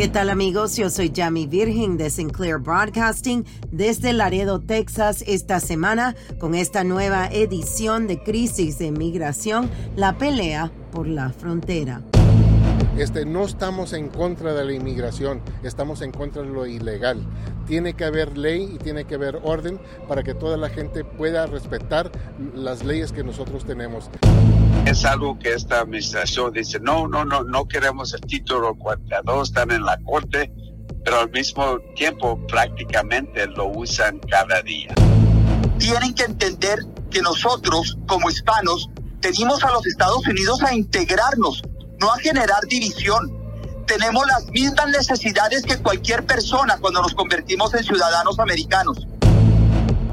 ¿Qué tal amigos? Yo soy Jamie Virgin de Sinclair Broadcasting desde Laredo, Texas, esta semana con esta nueva edición de Crisis de Migración, la pelea por la frontera. Este, no estamos en contra de la inmigración, estamos en contra de lo ilegal. Tiene que haber ley y tiene que haber orden para que toda la gente pueda respetar las leyes que nosotros tenemos. Es algo que esta administración dice, no, no, no, no queremos el título 42, están en la corte, pero al mismo tiempo prácticamente lo usan cada día. Tienen que entender que nosotros como hispanos venimos a los Estados Unidos a integrarnos, no a generar división. Tenemos las mismas necesidades que cualquier persona cuando nos convertimos en ciudadanos americanos.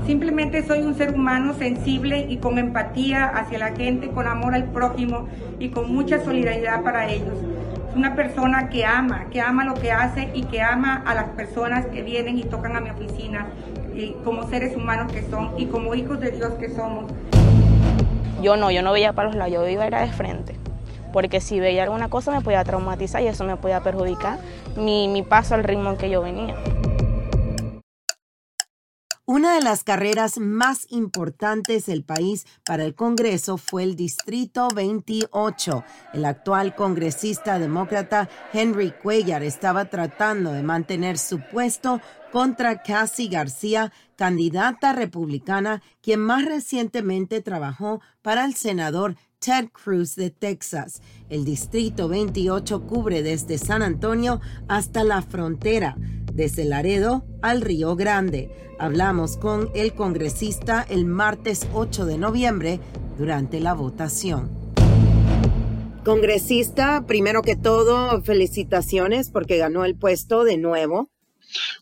Simplemente soy un ser humano sensible y con empatía hacia la gente, con amor al prójimo y con mucha solidaridad para ellos. Una persona que ama, que ama lo que hace y que ama a las personas que vienen y tocan a mi oficina y como seres humanos que son y como hijos de Dios que somos. Yo no, yo no veía para los lados, yo iba era de frente. Porque si veía alguna cosa me podía traumatizar y eso me podía perjudicar mi, mi paso al ritmo en que yo venía. Una de las carreras más importantes del país para el Congreso fue el Distrito 28. El actual congresista demócrata Henry Cuellar estaba tratando de mantener su puesto contra Cassie García, candidata republicana, quien más recientemente trabajó para el senador Ted Cruz de Texas. El Distrito 28 cubre desde San Antonio hasta la frontera desde Laredo al Río Grande. Hablamos con el congresista el martes 8 de noviembre durante la votación. Congresista, primero que todo, felicitaciones porque ganó el puesto de nuevo.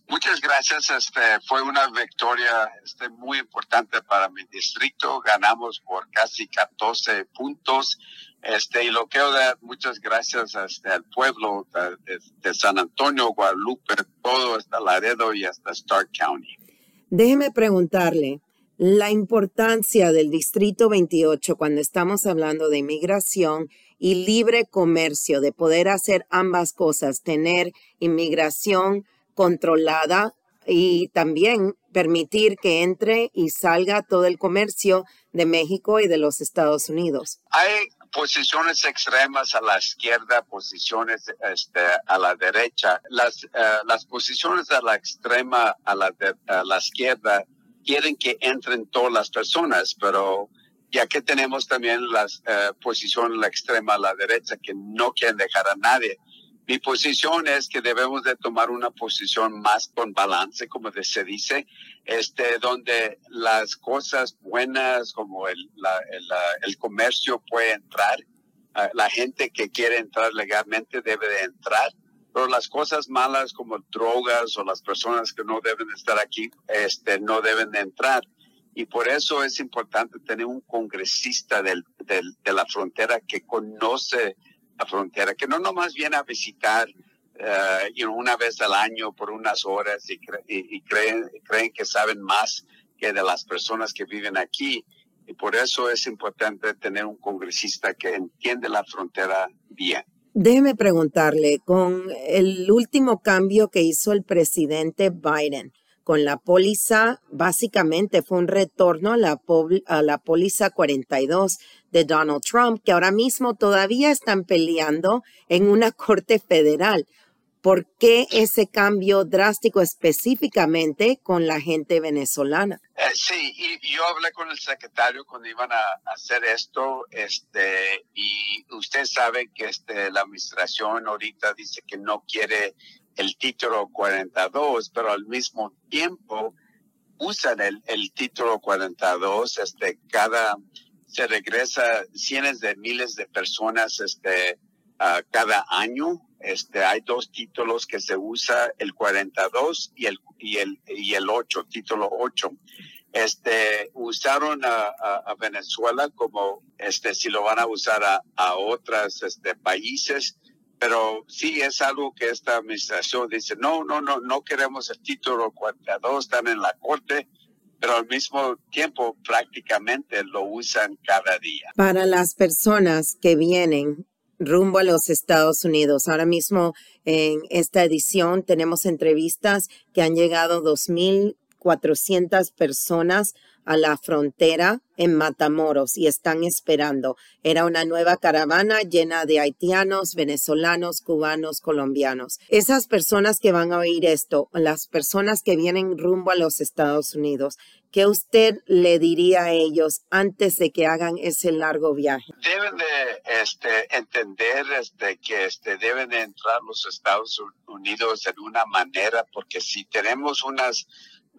Muchas gracias. Este, fue una victoria este, muy importante para mi distrito. Ganamos por casi 14 puntos. Este, y lo quiero dar muchas gracias este, al pueblo de, de, San Antonio, Guadalupe, todo hasta Laredo y hasta Stark County. Déjeme preguntarle la importancia del Distrito 28 cuando estamos hablando de inmigración y libre comercio, de poder hacer ambas cosas, tener inmigración controlada y también permitir que entre y salga todo el comercio de México y de los Estados Unidos. Hay posiciones extremas a la izquierda, posiciones este, a la derecha. Las, eh, las posiciones a la extrema, a la, a la izquierda, quieren que entren todas las personas, pero ya que tenemos también las uh, posiciones a la extrema, a la derecha, que no quieren dejar a nadie. Mi posición es que debemos de tomar una posición más con balance, como se dice, este, donde las cosas buenas como el, la, el, el comercio puede entrar, uh, la gente que quiere entrar legalmente debe de entrar, pero las cosas malas como drogas o las personas que no deben estar aquí, este, no deben de entrar. Y por eso es importante tener un congresista del, del, de la frontera que conoce la frontera, que no nomás viene a visitar uh, you know, una vez al año por unas horas y, cre y, creen, creen que saben más que de las personas que viven aquí. Y por eso es importante tener un congresista que entiende la frontera bien. Déjeme preguntarle, con el último cambio que hizo el presidente Biden, con la póliza, básicamente fue un retorno a la, a póliza 42 de Donald Trump, que ahora mismo todavía están peleando en una corte federal. ¿Por qué ese cambio drástico específicamente con la gente venezolana? Eh, sí, y yo hablé con el secretario cuando iban a hacer esto, este, y usted sabe que este, la administración ahorita dice que no quiere el título 42, pero al mismo tiempo usan el, el título 42, este, cada, se regresa cientos de miles de personas, este, cada año. Este, hay dos títulos que se usa, el 42 y el, y el, y el 8, título 8. Este, usaron a, a, Venezuela como, este, si lo van a usar a, a otros este, países, pero sí es algo que esta administración dice, no, no, no, no queremos el título 42, están en la corte, pero al mismo tiempo prácticamente lo usan cada día. Para las personas que vienen rumbo a los Estados Unidos. Ahora mismo en esta edición tenemos entrevistas que han llegado 2.400 personas a la frontera en Matamoros y están esperando. Era una nueva caravana llena de haitianos, venezolanos, cubanos, colombianos. Esas personas que van a oír esto, las personas que vienen rumbo a los Estados Unidos, ¿qué usted le diría a ellos antes de que hagan ese largo viaje? Deben de este, entender este, que este, deben de entrar los Estados Unidos en una manera, porque si tenemos unas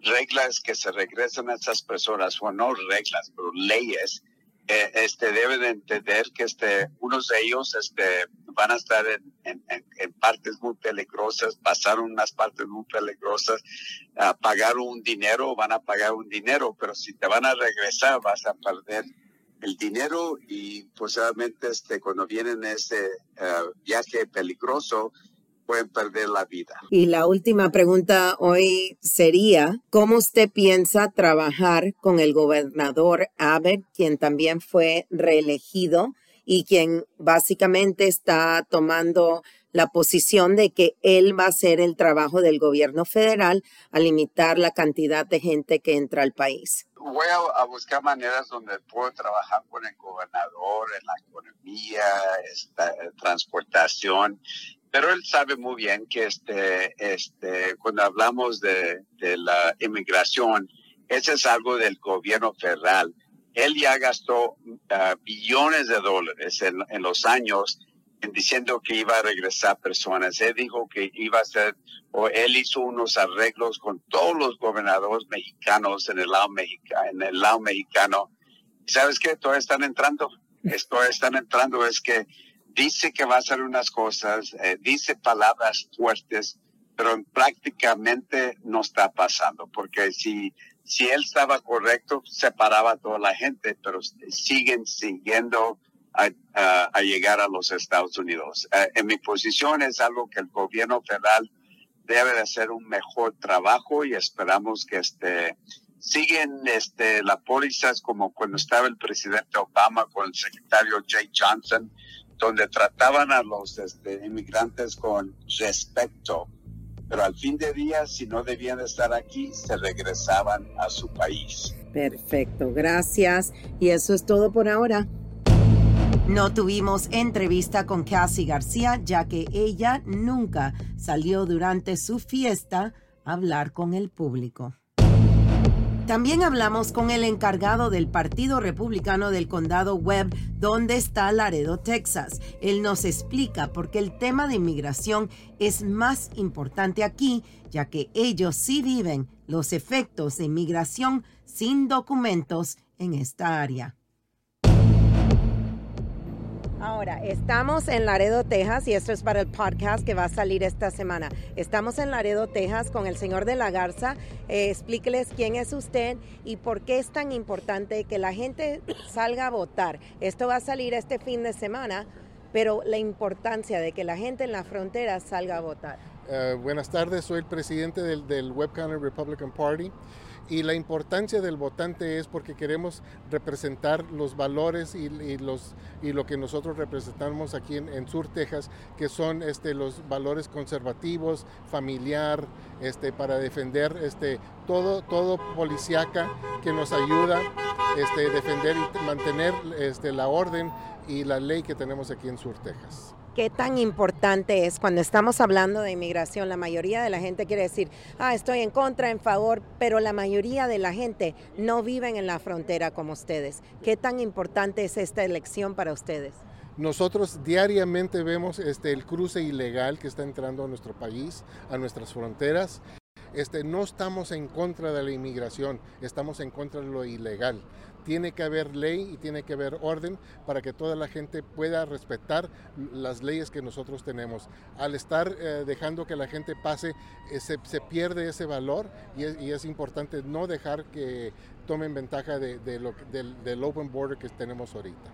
reglas que se regresan a esas personas, o no reglas, pero leyes, eh, este, deben entender que este, unos de ellos este, van a estar en, en, en partes muy peligrosas, pasar unas partes muy peligrosas, a pagar un dinero, van a pagar un dinero, pero si te van a regresar vas a perder el dinero y posiblemente este, cuando vienen ese uh, viaje peligroso, pueden perder la vida. Y la última pregunta hoy sería, ¿cómo usted piensa trabajar con el gobernador Abbott, quien también fue reelegido y quien básicamente está tomando la posición de que él va a hacer el trabajo del gobierno federal a limitar la cantidad de gente que entra al país? Voy a, buscar maneras donde puedo trabajar con el gobernador en la economía, esta, transportación pero él sabe muy bien que este, este, cuando hablamos de, de la inmigración, ese es algo del gobierno federal. Él ya gastó uh, billones de dólares en, en, los años en diciendo que iba a regresar personas. Él dijo que iba a hacer, o él hizo unos arreglos con todos los gobernadores mexicanos en el lado, mexicano, en el lado mexicano. ¿Sabes qué? Todos están entrando. Esto están entrando. Es que dice que va a hacer unas cosas, eh, dice palabras fuertes, pero prácticamente no está pasando, porque si, si él estaba correcto, separaba a toda la gente, pero siguen siguiendo a, a, llegar a los Estados Unidos. Eh, en mi posición es algo que el gobierno federal debe de hacer un mejor trabajo y esperamos que este, siguen este, las pólizas como cuando estaba el presidente Obama con el secretario Jay Johnson, donde trataban a los este, inmigrantes con respeto, pero al fin de día, si no debían estar aquí, se regresaban a su país. Perfecto, gracias. Y eso es todo por ahora. No tuvimos entrevista con Cassie García, ya que ella nunca salió durante su fiesta a hablar con el público. También hablamos con el encargado del Partido Republicano del Condado Webb, donde está Laredo, Texas. Él nos explica por qué el tema de inmigración es más importante aquí, ya que ellos sí viven los efectos de inmigración sin documentos en esta área. Ahora, estamos en Laredo, Texas, y esto es para el podcast que va a salir esta semana. Estamos en Laredo, Texas, con el señor de la Garza. Eh, explíqueles quién es usted y por qué es tan importante que la gente salga a votar. Esto va a salir este fin de semana, pero la importancia de que la gente en la frontera salga a votar. Uh, buenas tardes, soy el presidente del, del Web County Republican Party. Y la importancia del votante es porque queremos representar los valores y, los, y lo que nosotros representamos aquí en, Sur Texas, que son este, los valores conservativos, familiar, este, para defender este, todo, todo policíaca que nos ayuda este, defender y mantener este, la orden y la ley que tenemos aquí en Sur Texas. ¿Qué tan importante es cuando estamos hablando de inmigración? La mayoría de la gente quiere decir, ah, estoy en contra, en favor, pero la mayoría de la gente no viven en la frontera como ustedes. ¿Qué tan importante es esta elección para ustedes? Nosotros diariamente vemos este, el cruce ilegal que está entrando a nuestro país, a nuestras fronteras. Este, no estamos en contra de la inmigración, estamos en contra de lo ilegal. Tiene que haber ley y tiene que haber orden para que toda la gente pueda respetar las leyes que nosotros tenemos. Al estar eh, dejando que la gente pase, eh, se, pierde ese valor y es, importante no dejar que tomen ventaja de, lo, del, del open border que tenemos ahorita.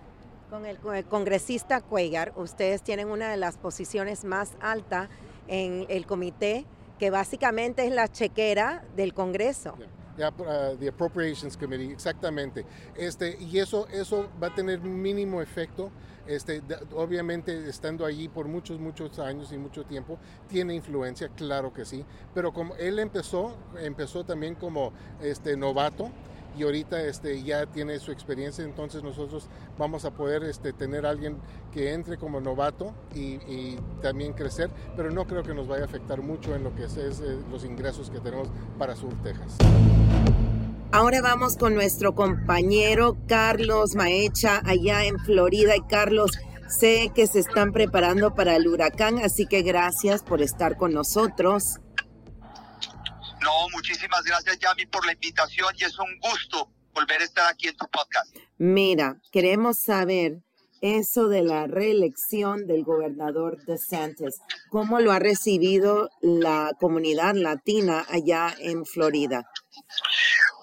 Con el, congresista Cuellar, ustedes tienen una de las posiciones más altas en el comité que básicamente es la chequera del Congreso. Yeah. Uh, the Appropriations Committee, exactamente. Este, y eso, eso va a tener mínimo efecto. Este, obviamente, estando allí por muchos, muchos años y mucho tiempo, tiene influencia, claro que sí. Pero como él empezó, empezó también como este, novato y ahorita este, ya tiene su experiencia, entonces nosotros vamos a poder este, tener a alguien que entre como novato y, también crecer, pero no creo que nos vaya a afectar mucho en lo que es, eh, los ingresos que tenemos para Sur Texas. Ahora vamos con nuestro compañero Carlos Maecha allá en Florida. Y Carlos, sé que se están preparando para el huracán, así que gracias por estar con nosotros. No, muchísimas gracias, Yami, por la invitación y es un gusto volver a estar aquí en tu podcast. Mira, queremos saber eso de la reelección del gobernador DeSantis. ¿Cómo lo ha recibido la comunidad latina allá en Florida?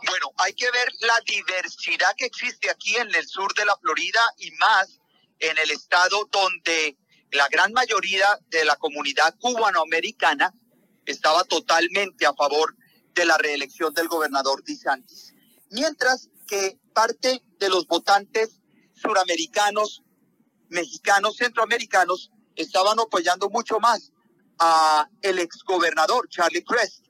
Bueno, hay que ver la diversidad que existe aquí en el sur de la Florida y más en el estado donde la gran mayoría de la comunidad cubanoamericana estaba totalmente a favor de la reelección del gobernador DeSantis. Mientras que parte de los votantes suramericanos, mexicanos, centroamericanos estaban apoyando mucho más a el exgobernador Charlie Crest.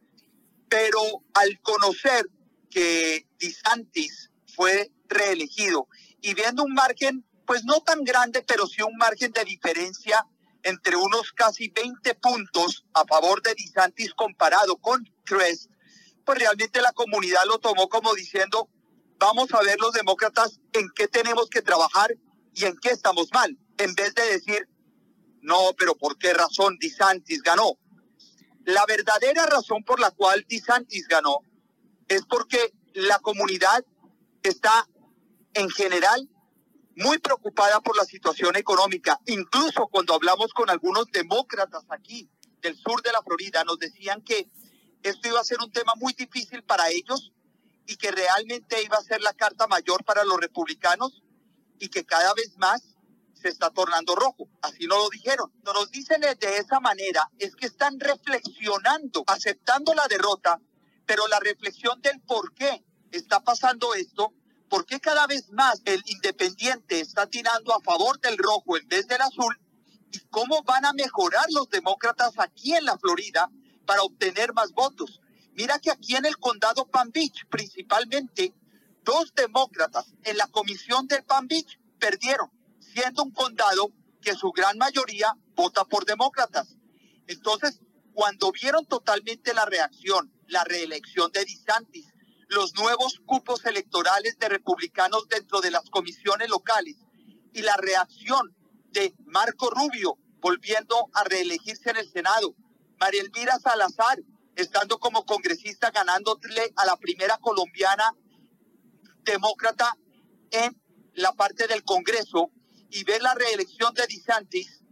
Pero al conocer que DeSantis fue reelegido y viendo un margen, pues no tan grande, pero sí un margen de diferencia entre unos casi 20 puntos a favor de DeSantis comparado con Crest, pues realmente la comunidad lo tomó como diciendo, vamos a ver los demócratas en qué tenemos que trabajar y en qué estamos mal, en vez de decir, no, pero ¿por qué razón DeSantis ganó? La verdadera razón por la cual DeSantis ganó es porque la comunidad está en general muy preocupada por la situación económica. Incluso cuando hablamos con algunos demócratas aquí del sur de la Florida, nos decían que esto iba a ser un tema muy difícil para ellos y que realmente iba a ser la carta mayor para los republicanos y que cada vez más se está tornando rojo. Así no lo dijeron. No nos dicen de esa manera es que están reflexionando, aceptando la derrota, pero la reflexión del por qué está pasando esto ¿por qué cada vez más el independiente está tirando a favor del rojo en vez del azul? ¿Y cómo van a mejorar los demócratas aquí en la Florida para obtener más votos? Mira que aquí en el condado Palm Beach, principalmente, dos demócratas en la comisión del Palm Beach perdieron, siendo un condado que su gran mayoría vota por demócratas. Entonces, cuando vieron totalmente la reacción, la reelección de DeSantis, los nuevos cupos electorales de republicanos dentro de las comisiones locales y la reacción de Marco Rubio volviendo a reelegirse en el Senado, María Elvira Salazar estando como congresista ganándole a la primera colombiana demócrata en la parte del Congreso y ver la reelección de DeSantis,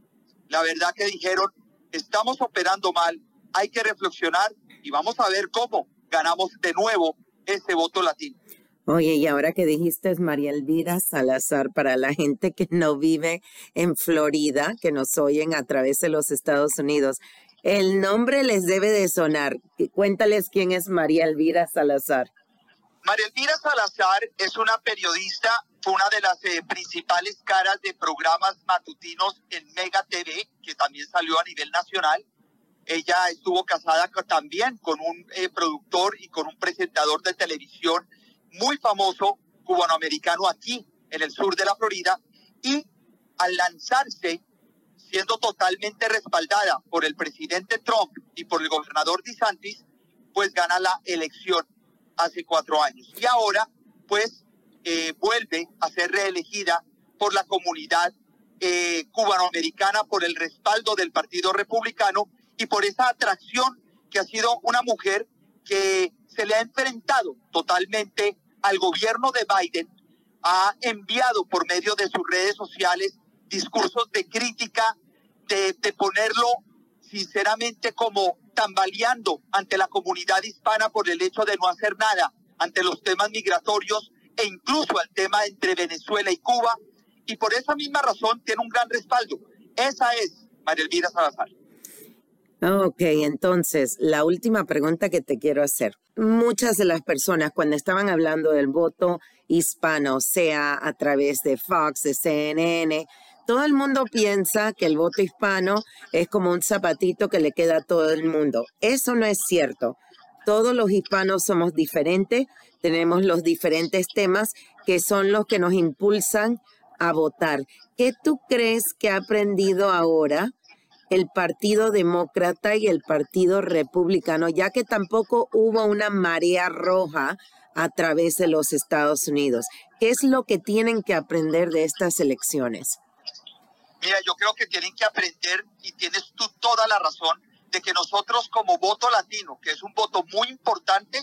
la verdad que dijeron, estamos operando mal, hay que reflexionar y vamos a ver cómo ganamos de nuevo ese voto latino. Oye, y ahora que dijiste es María Elvira Salazar, para la gente que no vive en Florida, que nos oyen a través de los Estados Unidos, el nombre les debe de sonar. Cuéntales quién es María Elvira Salazar. María Elvira Salazar es una periodista, fue una de las eh, principales caras de programas matutinos en Mega TV, que también salió a nivel nacional. Ella estuvo casada también con un eh, productor y con un presentador de televisión muy famoso cubanoamericano aquí en el sur de la Florida y al lanzarse siendo totalmente respaldada por el presidente Trump y por el gobernador DeSantis, pues gana la elección hace cuatro años. Y ahora, pues, eh, vuelve a ser reelegida por la comunidad eh, cubanoamericana, por el respaldo del Partido Republicano y por esa atracción que ha sido una mujer que se le ha enfrentado totalmente al gobierno de Biden, ha enviado por medio de sus redes sociales discursos de crítica, de, ponerlo sinceramente como tambaleando ante la comunidad hispana por el hecho de no hacer nada ante los temas migratorios e incluso al tema entre Venezuela y Cuba. Y por esa misma razón tiene un gran respaldo. Esa es María Elvira Salazar. Ok, entonces, la última pregunta que te quiero hacer. Muchas de las personas cuando estaban hablando del voto hispano, sea a través de Fox, de CNN, todo el mundo piensa que el voto hispano es como un zapatito que le queda a todo el mundo. Eso no es cierto. Todos los hispanos somos diferentes, tenemos los diferentes temas que son los que nos impulsan a votar. ¿Qué tú crees que ha aprendido ahora el Partido Demócrata y el Partido Republicano, ya que tampoco hubo una marea roja a través de los Estados Unidos? ¿Qué es lo que tienen que aprender de estas elecciones? Mira, yo creo que tienen que aprender, y tienes tú toda la razón, de que nosotros como voto latino, que es un voto muy importante,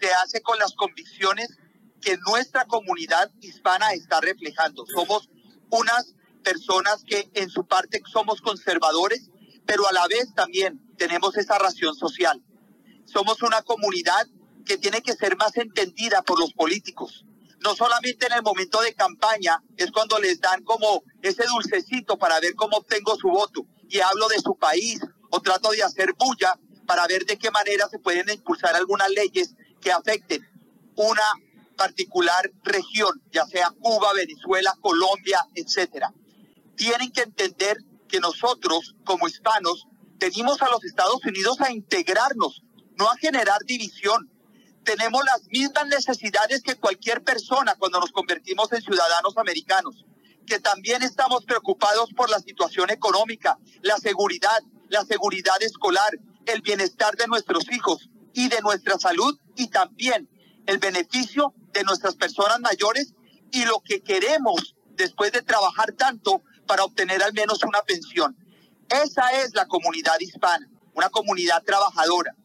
se hace con las convicciones que nuestra comunidad hispana está reflejando. Somos unas personas que en su parte somos conservadores, pero a la vez también tenemos esa ración social. Somos una comunidad que tiene que ser más entendida por los políticos no solamente en el momento de campaña, es cuando les dan como ese dulcecito para ver cómo obtengo su voto y hablo de su país o trato de hacer bulla para ver de qué manera se pueden impulsar algunas leyes que afecten una particular región, ya sea Cuba, Venezuela, Colombia, etcétera. Tienen que entender que nosotros, como hispanos, venimos a los Estados Unidos a integrarnos, no a generar división, tenemos las mismas necesidades que cualquier persona cuando nos convertimos en ciudadanos americanos, que también estamos preocupados por la situación económica, la seguridad, la seguridad escolar, el bienestar de nuestros hijos y de nuestra salud y también el beneficio de nuestras personas mayores y lo que queremos después de trabajar tanto para obtener al menos una pensión. Esa es la comunidad hispana, una comunidad trabajadora,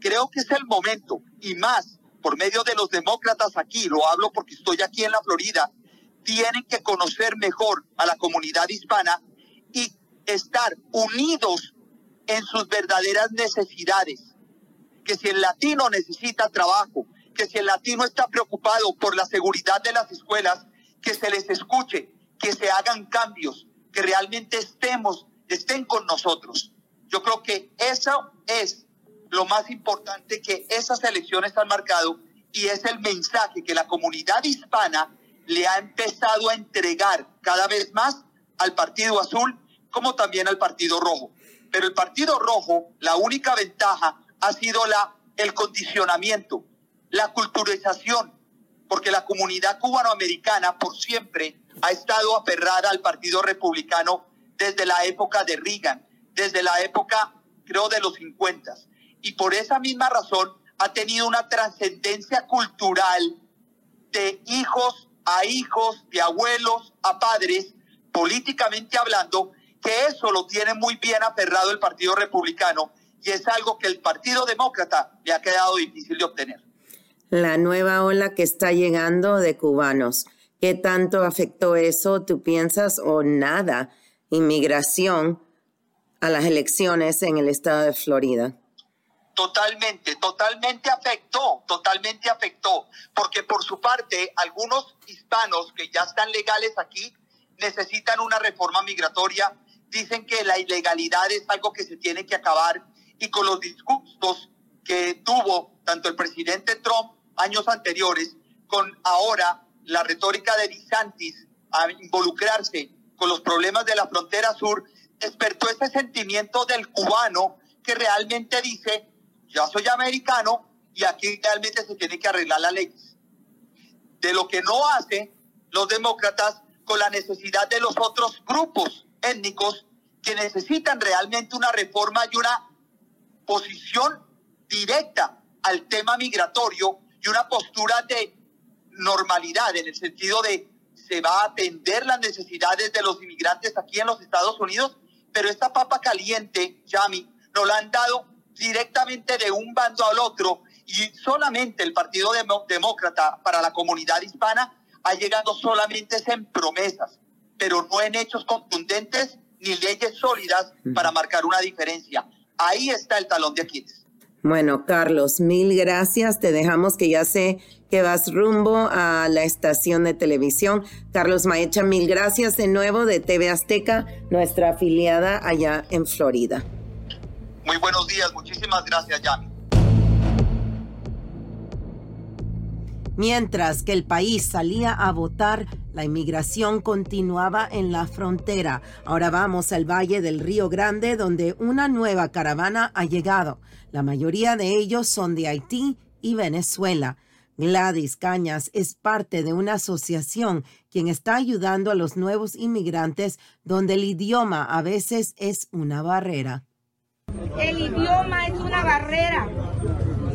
creo que es el momento, y más por medio de los demócratas aquí, lo hablo porque estoy aquí en la Florida, tienen que conocer mejor a la comunidad hispana y estar unidos en sus verdaderas necesidades. Que si el latino necesita trabajo, que si el latino está preocupado por la seguridad de las escuelas, que se les escuche, que se hagan cambios, que realmente estemos, estén con nosotros. Yo creo que eso es lo más importante que esas elecciones han marcado y es el mensaje que la comunidad hispana le ha empezado a entregar cada vez más al Partido Azul como también al Partido Rojo. Pero el Partido Rojo, la única ventaja ha sido la, el condicionamiento, la culturización, porque la comunidad cubanoamericana por siempre ha estado aferrada al Partido Republicano desde la época de Reagan, desde la época, creo, de los 50 y por esa misma razón ha tenido una trascendencia cultural de hijos a hijos, de abuelos a padres, políticamente hablando, que eso lo tiene muy bien aferrado el Partido Republicano y es algo que el Partido Demócrata le ha quedado difícil de obtener. La nueva ola que está llegando de cubanos, ¿qué tanto afectó eso, tú piensas, o nada, inmigración a las elecciones en el estado de Florida? Totalmente, totalmente afectó, totalmente afectó, porque por su parte algunos hispanos que ya están legales aquí necesitan una reforma migratoria, dicen que la ilegalidad es algo que se tiene que acabar y con los discursos que tuvo tanto el presidente Trump años anteriores, con ahora la retórica de DeSantis a involucrarse con los problemas de la frontera sur, despertó ese sentimiento del cubano que realmente dice ya soy americano y aquí realmente se tiene que arreglar la ley. De lo que no hacen los demócratas con la necesidad de los otros grupos étnicos que necesitan realmente una reforma y una posición directa al tema migratorio y una postura de normalidad en el sentido de se va a atender las necesidades de los inmigrantes aquí en los Estados Unidos, pero esta papa caliente, Yami, nos la han dado directamente de un bando al otro y solamente el Partido Demócrata para la comunidad hispana ha llegado solamente en promesas, pero no en hechos contundentes ni leyes sólidas para marcar una diferencia. Ahí está el talón de Aquiles. Bueno, Carlos, mil gracias. Te dejamos que ya sé que vas rumbo a la estación de televisión. Carlos Maecha, mil gracias de nuevo de TV Azteca, nuestra afiliada allá en Florida. Muy buenos días, muchísimas gracias, Yami. Mientras que el país salía a votar, la inmigración continuaba en la frontera. Ahora vamos al Valle del Río Grande, donde una nueva caravana ha llegado. La mayoría de ellos son de Haití y Venezuela. Gladys Cañas es parte de una asociación quien está ayudando a los nuevos inmigrantes donde el idioma a veces es una barrera. El idioma es una barrera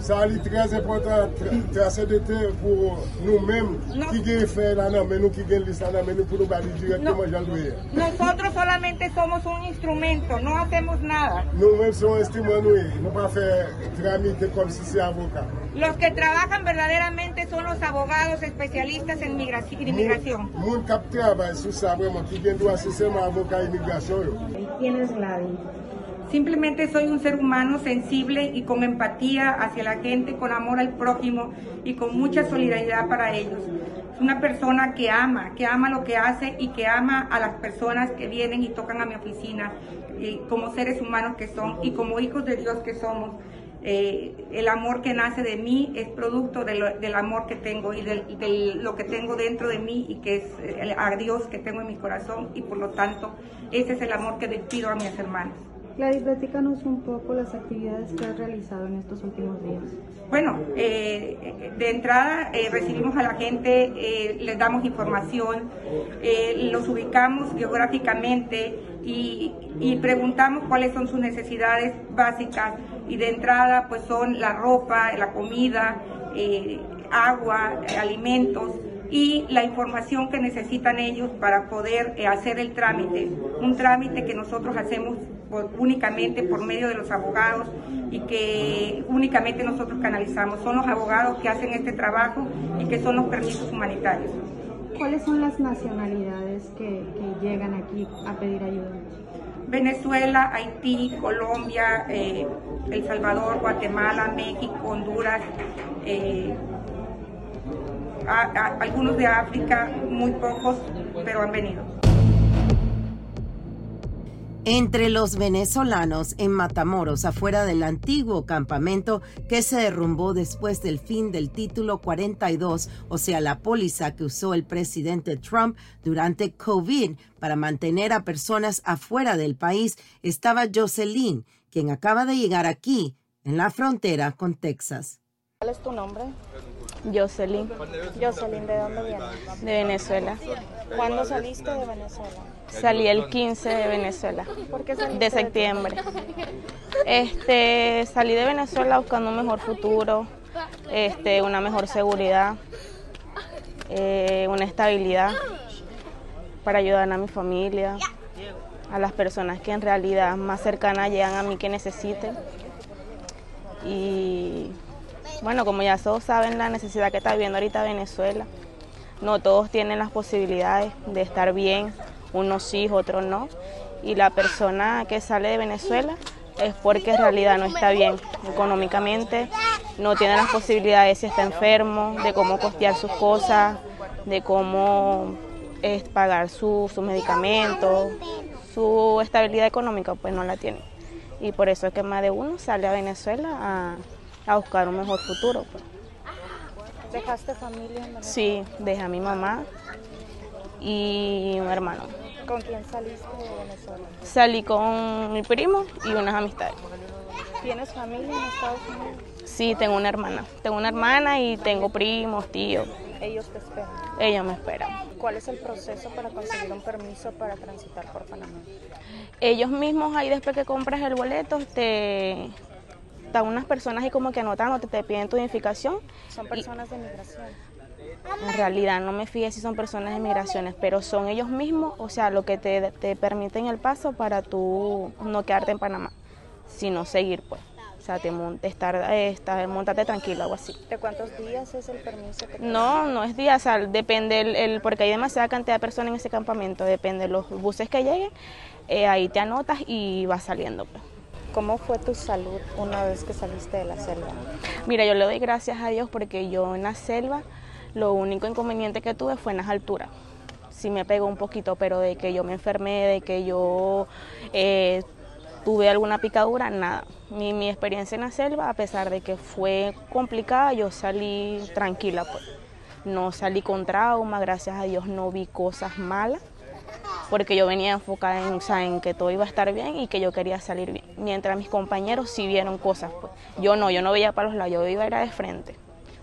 Ça est très important, trascendental pour nous-mêmes qui gagnent faire là, mais nous qui gagnent ça mais nous pour nous balayer directement Jean Nosotros solamente somos un instrumento, no hacemos nada. Nous-mêmes sommes un instrument, nous ne pas faire tramiter comme si c'est avocat. Los que trabajan verdaderamente son los abogados especialistas en inmigración. Moun. ¿Quién es Gladys? Simplemente soy un ser humano sensible y con empatía hacia la gente, con amor al prójimo y con mucha solidaridad para ellos. Es una persona que ama, que ama lo que hace y que ama a las personas que vienen y tocan a mi oficina, como seres humanos que son y como hijos de Dios que somos. Eh, el amor que nace de mí es producto del amor que tengo y de lo que tengo dentro de mí y que es el, a Dios que tengo en mi corazón y por lo tanto ese es el amor que despido a mis hermanos. Gladys, platícanos un poco las actividades que has realizado en estos últimos días. Bueno, eh, de entrada eh, recibimos a la gente, eh, les damos información, los ubicamos geográficamente y, y, preguntamos cuáles son sus necesidades básicas y de entrada pues son la ropa, la comida, agua, alimentos y la información que necesitan ellos para poder eh, hacer el trámite. Un trámite que nosotros hacemos únicamente por medio de los abogados y que únicamente nosotros canalizamos. Son los abogados que hacen este trabajo y que son los permisos humanitarios. ¿Cuáles son las nacionalidades que, llegan aquí a pedir ayuda? Venezuela, Haití, Colombia, eh, El Salvador, Guatemala, México, Honduras, eh, algunos de África, muy pocos, pero han venido. Entre los venezolanos en Matamoros, afuera del antiguo campamento que se derrumbó después del fin del título 42, o sea, la póliza que usó el presidente Trump durante COVID para mantener a personas afuera del país, estaba Jocelyn, quien acaba de llegar aquí, en la frontera con Texas. ¿Cuál es tu nombre? Jocelyn. Jocelyn, ¿de dónde vienes? De Venezuela. ¿Cuándo saliste de Venezuela? Salí el 15 de Venezuela. ¿Por qué saliste de septiembre. Este, salí de Venezuela buscando un mejor futuro, este, una mejor seguridad, eh, una estabilidad para ayudar a mi familia, a las personas que en realidad más cercanas llegan a mí que necesiten. Y bueno, como ya todos saben la necesidad que está viviendo ahorita Venezuela, no todos tienen las posibilidades de estar bien, unos sí, otros no. Y la persona que sale de Venezuela es porque en realidad no está bien económicamente, no tiene las posibilidades si está enfermo, de cómo costear sus cosas, de cómo pagar sus su medicamentos, su estabilidad económica pues no la tiene. Y por eso es que más de uno sale a Venezuela a a buscar un mejor futuro. Pues. ¿Dejaste familia en Sí, dejé a mi mamá y un hermano. ¿Con quién saliste de Venezuela? Salí con mi primo y unas amistades. ¿Tienes familia en Estados Unidos? Sí, tengo una hermana. Tengo una hermana y tengo primos, tíos. ¿Ellos te esperan? Ellos me esperan. ¿Cuál es el proceso para conseguir un permiso para transitar por Panamá? Ellos mismos ahí después que compras el boleto te dan unas personas ahí como que anotando, te, piden tu identificación. ¿Son personas de migración? En realidad no me fijé si son personas de migraciones, pero son ellos mismos, o sea, lo que te, te permiten el paso para tú no quedarte en Panamá, sino seguir pues. O sea, te monte, estar, estar, montarte tranquilo, algo así. ¿De cuántos días es el permiso que No, no es días, o sea, depende, el, porque hay demasiada cantidad de personas en ese campamento, depende de los buses que lleguen, eh, ahí te anotas y vas saliendo. Pues. ¿Cómo fue tu salud una vez que saliste de la selva? Mira, yo le doy gracias a Dios porque yo en la selva lo único inconveniente que tuve fue en las alturas. Sí me pegó un poquito, pero de que yo me enfermé, de que yo eh, tuve alguna picadura, nada. Mi, mi, experiencia en la selva, a pesar de que fue complicada, yo salí tranquila. Pues. No salí con trauma, gracias a Dios no vi cosas malas, porque yo venía enfocada en, en que todo iba a estar bien y que yo quería salir bien. Mientras mis compañeros sí vieron cosas, pues. yo no, yo no veía para los lados, yo iba a ir de frente.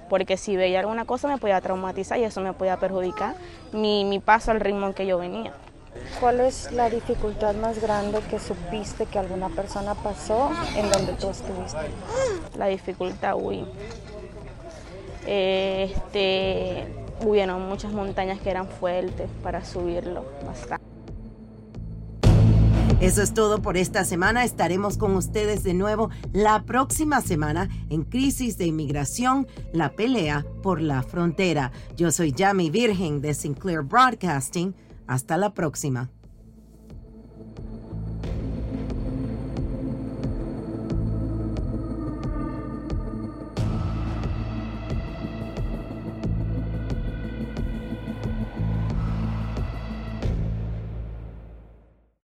Porque si veía alguna cosa me podía traumatizar y eso me podía perjudicar mi, mi paso al ritmo en que yo venía. ¿Cuál es la dificultad más grande que supiste que alguna persona pasó en donde tú estuviste? La dificultad, uy. Este, hubieron muchas montañas que eran fuertes para subirlo, bastante. Eso es todo por esta semana. Estaremos con ustedes de nuevo la próxima semana en Crisis de Inmigración, la pelea por la frontera. Yo soy Yami Virgen de Sinclair Broadcasting. Hasta la próxima.